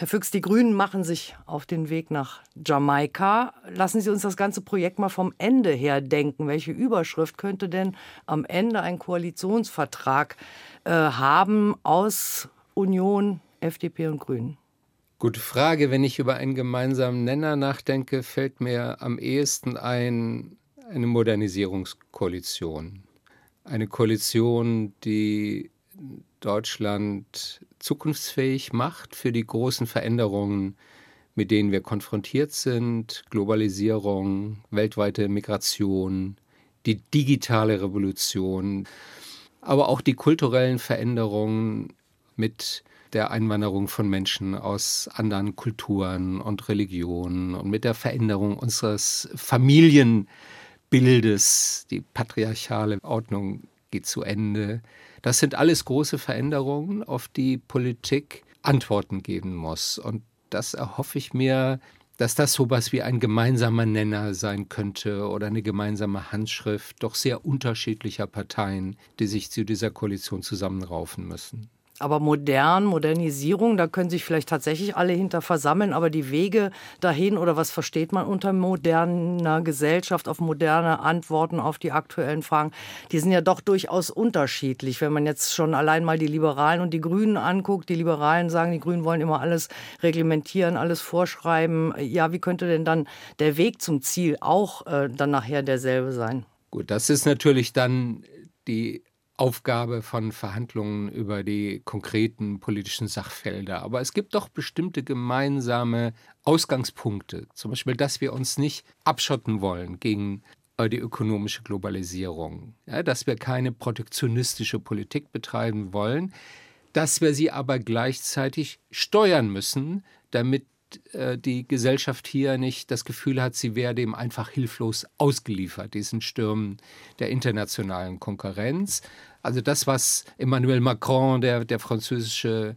Herr Füchs, die Grünen machen sich auf den Weg nach Jamaika. Lassen Sie uns das ganze Projekt mal vom Ende her denken. Welche Überschrift könnte denn am Ende ein Koalitionsvertrag äh, haben aus Union, FDP und Grünen? Gute Frage. Wenn ich über einen gemeinsamen Nenner nachdenke, fällt mir am ehesten ein eine Modernisierungskoalition. Eine Koalition, die Deutschland zukunftsfähig macht für die großen Veränderungen, mit denen wir konfrontiert sind, Globalisierung, weltweite Migration, die digitale Revolution, aber auch die kulturellen Veränderungen mit der Einwanderung von Menschen aus anderen Kulturen und Religionen und mit der Veränderung unseres Familienbildes. Die patriarchale Ordnung geht zu Ende. Das sind alles große Veränderungen, auf die Politik Antworten geben muss. Und das erhoffe ich mir, dass das sowas wie ein gemeinsamer Nenner sein könnte oder eine gemeinsame Handschrift doch sehr unterschiedlicher Parteien, die sich zu dieser Koalition zusammenraufen müssen. Aber modern, Modernisierung, da können sich vielleicht tatsächlich alle hinter versammeln, aber die Wege dahin oder was versteht man unter moderner Gesellschaft, auf moderne Antworten auf die aktuellen Fragen, die sind ja doch durchaus unterschiedlich. Wenn man jetzt schon allein mal die Liberalen und die Grünen anguckt, die Liberalen sagen, die Grünen wollen immer alles reglementieren, alles vorschreiben. Ja, wie könnte denn dann der Weg zum Ziel auch äh, dann nachher derselbe sein? Gut, das ist natürlich dann die Aufgabe von Verhandlungen über die konkreten politischen Sachfelder. Aber es gibt doch bestimmte gemeinsame Ausgangspunkte. Zum Beispiel, dass wir uns nicht abschotten wollen gegen äh, die ökonomische Globalisierung. Ja, dass wir keine protektionistische Politik betreiben wollen, dass wir sie aber gleichzeitig steuern müssen, damit äh, die Gesellschaft hier nicht das Gefühl hat, sie wäre dem einfach hilflos ausgeliefert, diesen Stürmen der internationalen Konkurrenz. Also das, was Emmanuel Macron, der, der französische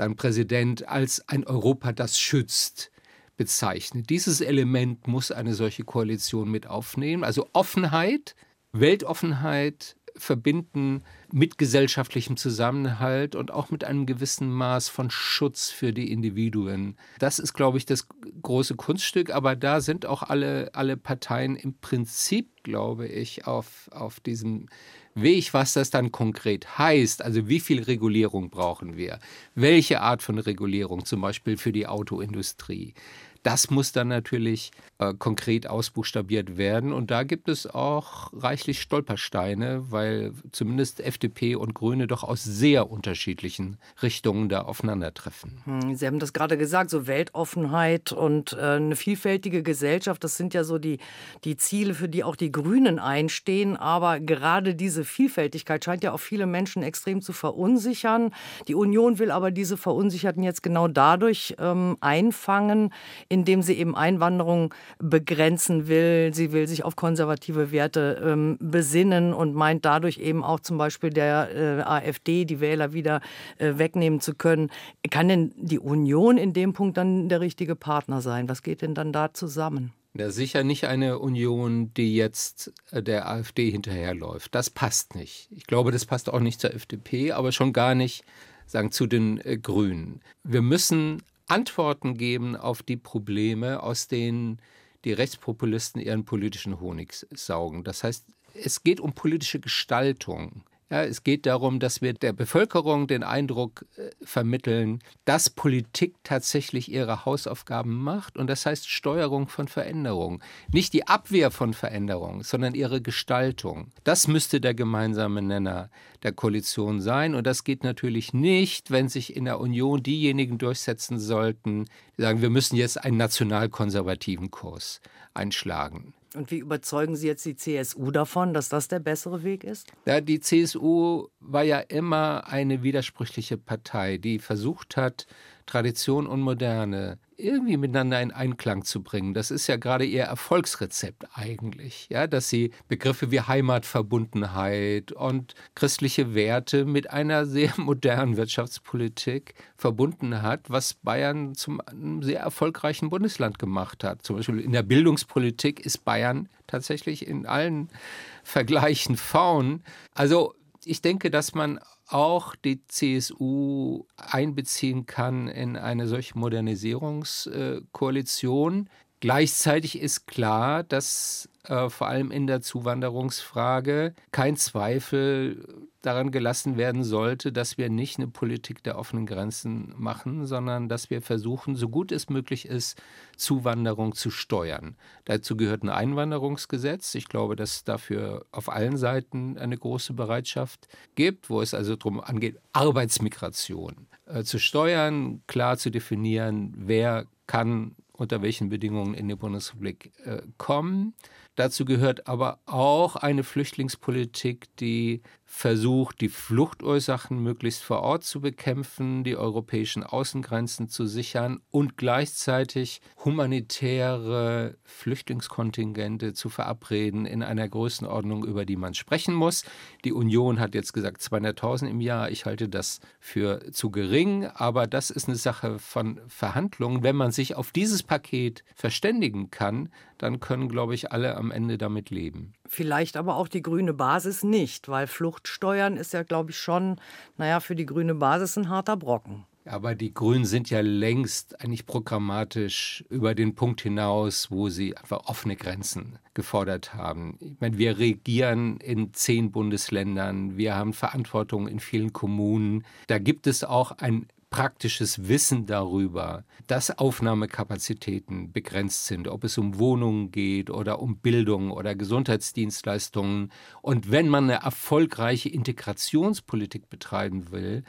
sein Präsident, als ein Europa, das schützt, bezeichnet. Dieses Element muss eine solche Koalition mit aufnehmen. Also Offenheit, Weltoffenheit verbinden mit gesellschaftlichem Zusammenhalt und auch mit einem gewissen Maß von Schutz für die Individuen. Das ist, glaube ich, das große Kunststück, aber da sind auch alle, alle Parteien im Prinzip, glaube ich, auf, auf diesem Weg, was das dann konkret heißt. Also wie viel Regulierung brauchen wir? Welche Art von Regulierung, zum Beispiel für die Autoindustrie? Das muss dann natürlich äh, konkret ausbuchstabiert werden. Und da gibt es auch reichlich Stolpersteine, weil zumindest FDP und Grüne doch aus sehr unterschiedlichen Richtungen da aufeinandertreffen. Hm, Sie haben das gerade gesagt, so Weltoffenheit und äh, eine vielfältige Gesellschaft, das sind ja so die, die Ziele, für die auch die Grünen einstehen. Aber gerade diese Vielfältigkeit scheint ja auch viele Menschen extrem zu verunsichern. Die Union will aber diese Verunsicherten jetzt genau dadurch ähm, einfangen, indem sie eben Einwanderung begrenzen will. Sie will sich auf konservative Werte ähm, besinnen und meint dadurch eben auch zum Beispiel der äh, AfD die Wähler wieder äh, wegnehmen zu können. Kann denn die Union in dem Punkt dann der richtige Partner sein? Was geht denn dann da zusammen? Ja, sicher nicht eine Union, die jetzt äh, der AfD hinterherläuft. Das passt nicht. Ich glaube, das passt auch nicht zur FDP, aber schon gar nicht sagen zu den äh, Grünen. Wir müssen Antworten geben auf die Probleme, aus denen die Rechtspopulisten ihren politischen Honig saugen. Das heißt, es geht um politische Gestaltung. Ja, es geht darum, dass wir der Bevölkerung den Eindruck äh, vermitteln, dass Politik tatsächlich ihre Hausaufgaben macht und das heißt Steuerung von Veränderung. Nicht die Abwehr von Veränderung, sondern ihre Gestaltung. Das müsste der gemeinsame Nenner der Koalition sein und das geht natürlich nicht, wenn sich in der Union diejenigen durchsetzen sollten, die sagen, wir müssen jetzt einen nationalkonservativen Kurs einschlagen. Und wie überzeugen Sie jetzt die CSU davon, dass das der bessere Weg ist? Ja, die CSU war ja immer eine widersprüchliche Partei, die versucht hat, Tradition und Moderne irgendwie miteinander in Einklang zu bringen. Das ist ja gerade ihr Erfolgsrezept eigentlich, ja, dass sie Begriffe wie Heimatverbundenheit und christliche Werte mit einer sehr modernen Wirtschaftspolitik verbunden hat, was Bayern zum einem sehr erfolgreichen Bundesland gemacht hat. Zum Beispiel in der Bildungspolitik ist Bayern tatsächlich in allen Vergleichen faun. Also ich denke, dass man auch die CSU einbeziehen kann in eine solche Modernisierungskoalition. Gleichzeitig ist klar, dass äh, vor allem in der Zuwanderungsfrage kein Zweifel daran gelassen werden sollte, dass wir nicht eine Politik der offenen Grenzen machen, sondern dass wir versuchen, so gut es möglich ist, Zuwanderung zu steuern. Dazu gehört ein Einwanderungsgesetz. Ich glaube, dass es dafür auf allen Seiten eine große Bereitschaft gibt, wo es also darum angeht, Arbeitsmigration äh, zu steuern, klar zu definieren, wer kann unter welchen Bedingungen in die Bundesrepublik äh, kommen. Dazu gehört aber auch eine Flüchtlingspolitik, die versucht, die Fluchtursachen möglichst vor Ort zu bekämpfen, die europäischen Außengrenzen zu sichern und gleichzeitig humanitäre Flüchtlingskontingente zu verabreden in einer Größenordnung, über die man sprechen muss. Die Union hat jetzt gesagt 200.000 im Jahr. Ich halte das für zu gering, aber das ist eine Sache von Verhandlungen. Wenn man sich auf dieses Paket verständigen kann, dann können, glaube ich, alle am Ende damit leben. Vielleicht aber auch die grüne Basis nicht, weil Fluchtsteuern ist ja, glaube ich, schon, naja, für die grüne Basis ein harter Brocken. Aber die Grünen sind ja längst eigentlich programmatisch über den Punkt hinaus, wo sie einfach offene Grenzen gefordert haben. Ich meine, wir regieren in zehn Bundesländern, wir haben Verantwortung in vielen Kommunen. Da gibt es auch ein praktisches Wissen darüber, dass Aufnahmekapazitäten begrenzt sind, ob es um Wohnungen geht oder um Bildung oder Gesundheitsdienstleistungen. Und wenn man eine erfolgreiche Integrationspolitik betreiben will,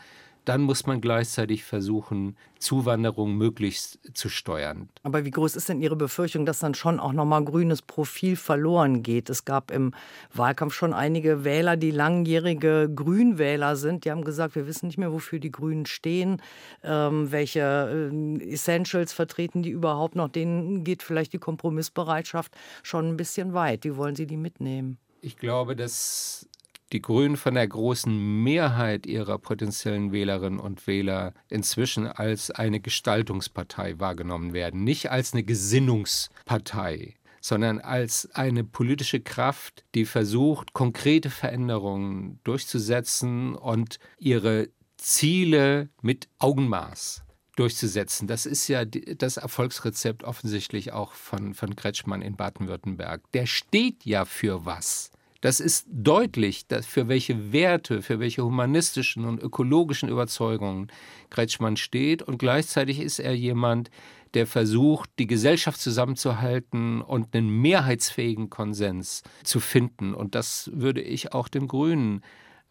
dann muss man gleichzeitig versuchen, Zuwanderung möglichst zu steuern. Aber wie groß ist denn Ihre Befürchtung, dass dann schon auch nochmal grünes Profil verloren geht? Es gab im Wahlkampf schon einige Wähler, die langjährige Grünwähler sind. Die haben gesagt, wir wissen nicht mehr, wofür die Grünen stehen, ähm, welche äh, Essentials vertreten die überhaupt noch. Denen geht vielleicht die Kompromissbereitschaft schon ein bisschen weit. Wie wollen Sie die mitnehmen? Ich glaube, dass die Grünen von der großen Mehrheit ihrer potenziellen Wählerinnen und Wähler inzwischen als eine Gestaltungspartei wahrgenommen werden, nicht als eine Gesinnungspartei sondern als eine politische Kraft, die versucht, konkrete Veränderungen durchzusetzen und ihre Ziele mit Augenmaß durchzusetzen. Das ist ja das Erfolgsrezept offensichtlich auch von, von Kretschmann in Baden-Württemberg. Der steht ja für was. Das ist deutlich, dass für welche Werte, für welche humanistischen und ökologischen Überzeugungen Kretschmann steht. Und gleichzeitig ist er jemand, der versucht, die Gesellschaft zusammenzuhalten und einen mehrheitsfähigen Konsens zu finden. Und das würde ich auch dem Grünen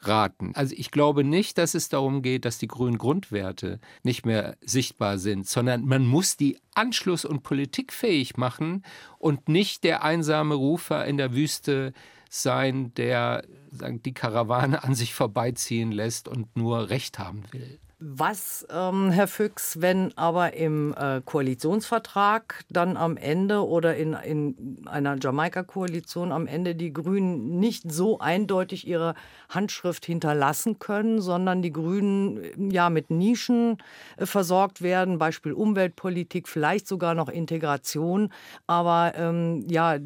raten. Also ich glaube nicht, dass es darum geht, dass die grünen Grundwerte nicht mehr sichtbar sind, sondern man muss die anschluss- und politikfähig machen und nicht der einsame Rufer in der Wüste sein, der sagen, die Karawane an sich vorbeiziehen lässt und nur Recht haben will. Was, ähm, Herr Füchs, wenn aber im äh, Koalitionsvertrag dann am Ende oder in, in einer Jamaika-Koalition am Ende die Grünen nicht so eindeutig ihre Handschrift hinterlassen können, sondern die Grünen äh, ja mit Nischen äh, versorgt werden, Beispiel Umweltpolitik, vielleicht sogar noch Integration, aber ähm, ja,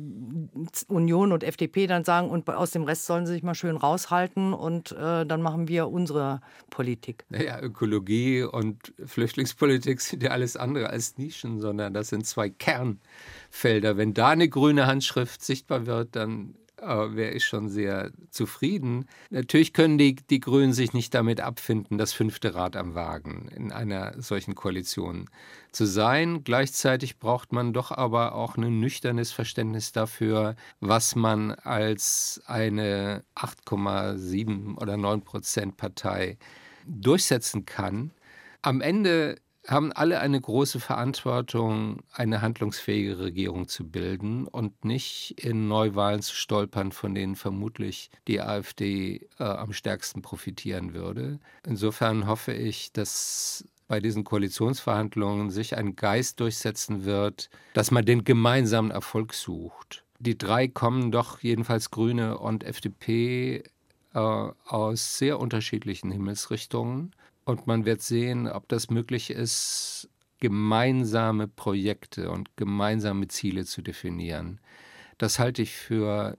Union und FDP dann sagen, und aus dem Rest sollen sie sich mal schön raushalten und äh, dann machen wir unsere Politik. Naja, Ökologie und Flüchtlingspolitik sind ja alles andere als Nischen, sondern das sind zwei Kernfelder. Wenn da eine grüne Handschrift sichtbar wird, dann äh, wäre ich schon sehr zufrieden. Natürlich können die, die Grünen sich nicht damit abfinden, das fünfte Rad am Wagen in einer solchen Koalition zu sein. Gleichzeitig braucht man doch aber auch ein nüchternes Verständnis dafür, was man als eine 8,7 oder 9 Prozent Partei durchsetzen kann. Am Ende haben alle eine große Verantwortung, eine handlungsfähige Regierung zu bilden und nicht in Neuwahlen zu stolpern, von denen vermutlich die AfD äh, am stärksten profitieren würde. Insofern hoffe ich, dass bei diesen Koalitionsverhandlungen sich ein Geist durchsetzen wird, dass man den gemeinsamen Erfolg sucht. Die drei kommen doch jedenfalls Grüne und FDP äh, aus sehr unterschiedlichen Himmelsrichtungen. Und man wird sehen, ob das möglich ist, gemeinsame Projekte und gemeinsame Ziele zu definieren. Das halte ich für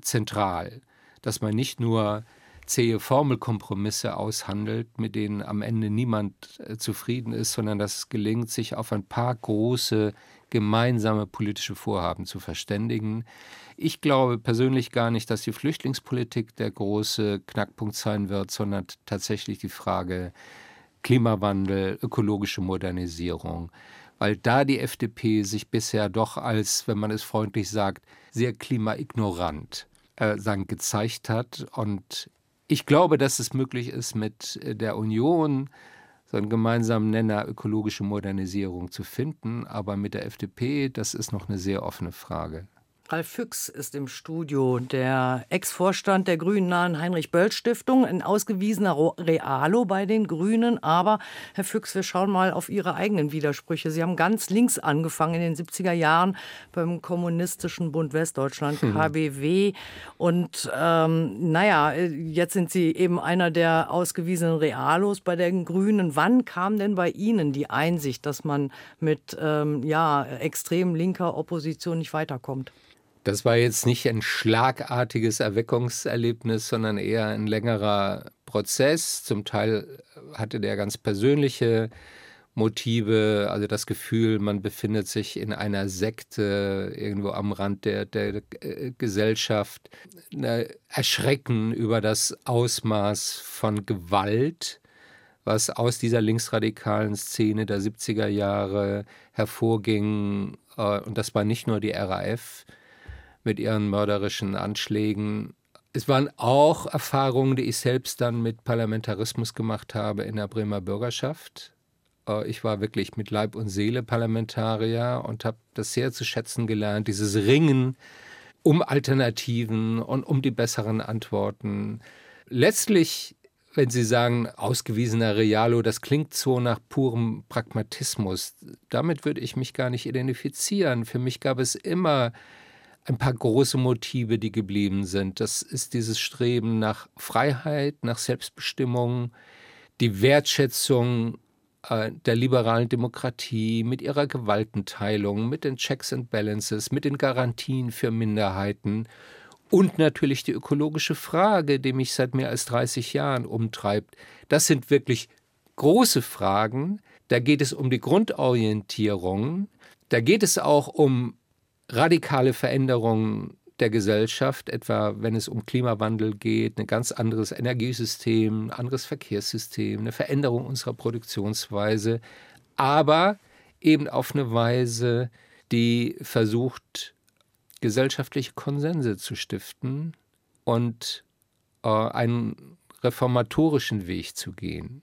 zentral, dass man nicht nur zähe Formelkompromisse aushandelt, mit denen am Ende niemand äh, zufrieden ist, sondern dass es gelingt, sich auf ein paar große gemeinsame politische Vorhaben zu verständigen. Ich glaube persönlich gar nicht, dass die Flüchtlingspolitik der große Knackpunkt sein wird, sondern tatsächlich die Frage Klimawandel, ökologische Modernisierung, weil da die FDP sich bisher doch als, wenn man es freundlich sagt, sehr klimaignorant äh, sagen, gezeigt hat. Und ich glaube, dass es möglich ist, mit der Union so einen gemeinsamen Nenner ökologische Modernisierung zu finden. Aber mit der FDP, das ist noch eine sehr offene Frage. Ralf Füchs ist im Studio, der Ex-Vorstand der Grünen-nahen Heinrich-Böll-Stiftung, ein ausgewiesener Realo bei den Grünen. Aber, Herr Füchs, wir schauen mal auf Ihre eigenen Widersprüche. Sie haben ganz links angefangen in den 70er Jahren beim Kommunistischen Bund Westdeutschland, KBW. Und ähm, naja, jetzt sind Sie eben einer der ausgewiesenen Realos bei den Grünen. Wann kam denn bei Ihnen die Einsicht, dass man mit ähm, ja, extrem linker Opposition nicht weiterkommt? Das war jetzt nicht ein schlagartiges Erweckungserlebnis, sondern eher ein längerer Prozess. Zum Teil hatte der ganz persönliche Motive, also das Gefühl, man befindet sich in einer Sekte irgendwo am Rand der, der äh, Gesellschaft. Erschrecken über das Ausmaß von Gewalt, was aus dieser linksradikalen Szene der 70er Jahre hervorging. Äh, und das war nicht nur die RAF, mit ihren mörderischen Anschlägen. Es waren auch Erfahrungen, die ich selbst dann mit Parlamentarismus gemacht habe in der Bremer Bürgerschaft. Äh, ich war wirklich mit Leib und Seele Parlamentarier und habe das sehr zu schätzen gelernt, dieses Ringen um Alternativen und um die besseren Antworten. Letztlich, wenn Sie sagen, ausgewiesener Realo, das klingt so nach purem Pragmatismus. Damit würde ich mich gar nicht identifizieren. Für mich gab es immer ein paar große Motive, die geblieben sind. Das ist dieses Streben nach Freiheit, nach Selbstbestimmung, die Wertschätzung äh, der liberalen Demokratie mit ihrer Gewaltenteilung, mit den Checks and Balances, mit den Garantien für Minderheiten und natürlich die ökologische Frage, die mich seit mehr als 30 Jahren umtreibt. Das sind wirklich große Fragen. Da geht es um die Grundorientierung. Da geht es auch um radikale Veränderungen der Gesellschaft, etwa wenn es um Klimawandel geht, ein ganz anderes Energiesystem, ein anderes Verkehrssystem, eine Veränderung unserer Produktionsweise, aber eben auf eine Weise, die versucht, gesellschaftliche Konsense zu stiften und äh, einen reformatorischen Weg zu gehen.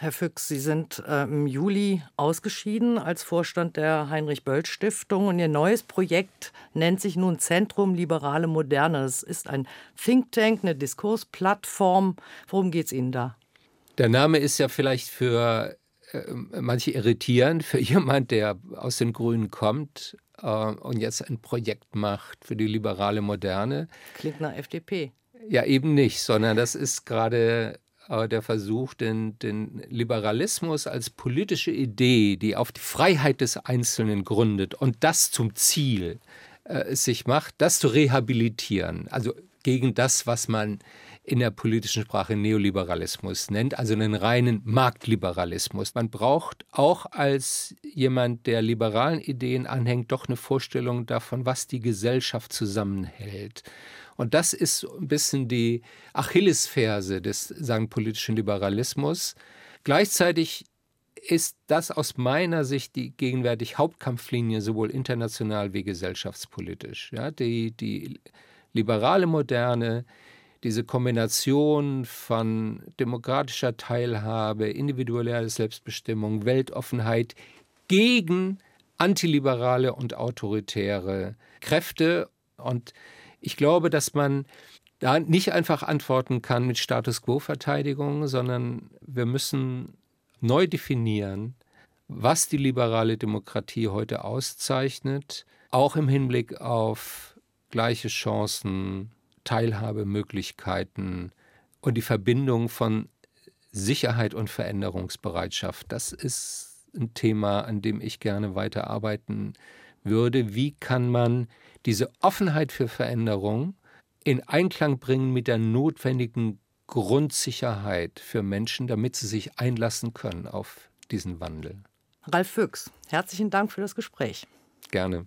Herr Füchs, Sie sind äh, im Juli ausgeschieden als Vorstand der Heinrich-Böll-Stiftung und Ihr neues Projekt nennt sich nun Zentrum Liberale Moderne. Es ist ein Think Tank, eine Diskursplattform. Worum geht es Ihnen da? Der Name ist ja vielleicht für äh, manche irritierend, für jemand, der aus den Grünen kommt äh, und jetzt ein Projekt macht für die liberale Moderne. Klingt nach FDP. Ja, eben nicht, sondern das ist gerade der Versuch, den, den Liberalismus als politische Idee, die auf die Freiheit des Einzelnen gründet und das zum Ziel äh, sich macht, das zu rehabilitieren. Also gegen das, was man in der politischen Sprache Neoliberalismus nennt, also einen reinen Marktliberalismus. Man braucht auch als jemand, der liberalen Ideen anhängt, doch eine Vorstellung davon, was die Gesellschaft zusammenhält. Und das ist ein bisschen die Achillesferse des sagen, politischen Liberalismus. Gleichzeitig ist das aus meiner Sicht die gegenwärtig Hauptkampflinie sowohl international wie gesellschaftspolitisch. Ja, die, die liberale Moderne, diese Kombination von demokratischer Teilhabe, individueller Selbstbestimmung, Weltoffenheit gegen antiliberale und autoritäre Kräfte. Und ich glaube, dass man da nicht einfach antworten kann mit Status quo-Verteidigung, sondern wir müssen neu definieren, was die liberale Demokratie heute auszeichnet, auch im Hinblick auf gleiche Chancen, Teilhabemöglichkeiten und die Verbindung von Sicherheit und Veränderungsbereitschaft. Das ist ein Thema, an dem ich gerne weiterarbeiten würde. Wie kann man diese Offenheit für Veränderung in Einklang bringen mit der notwendigen Grundsicherheit für Menschen, damit sie sich einlassen können auf diesen Wandel. Ralf Füchs, herzlichen Dank für das Gespräch. Gerne.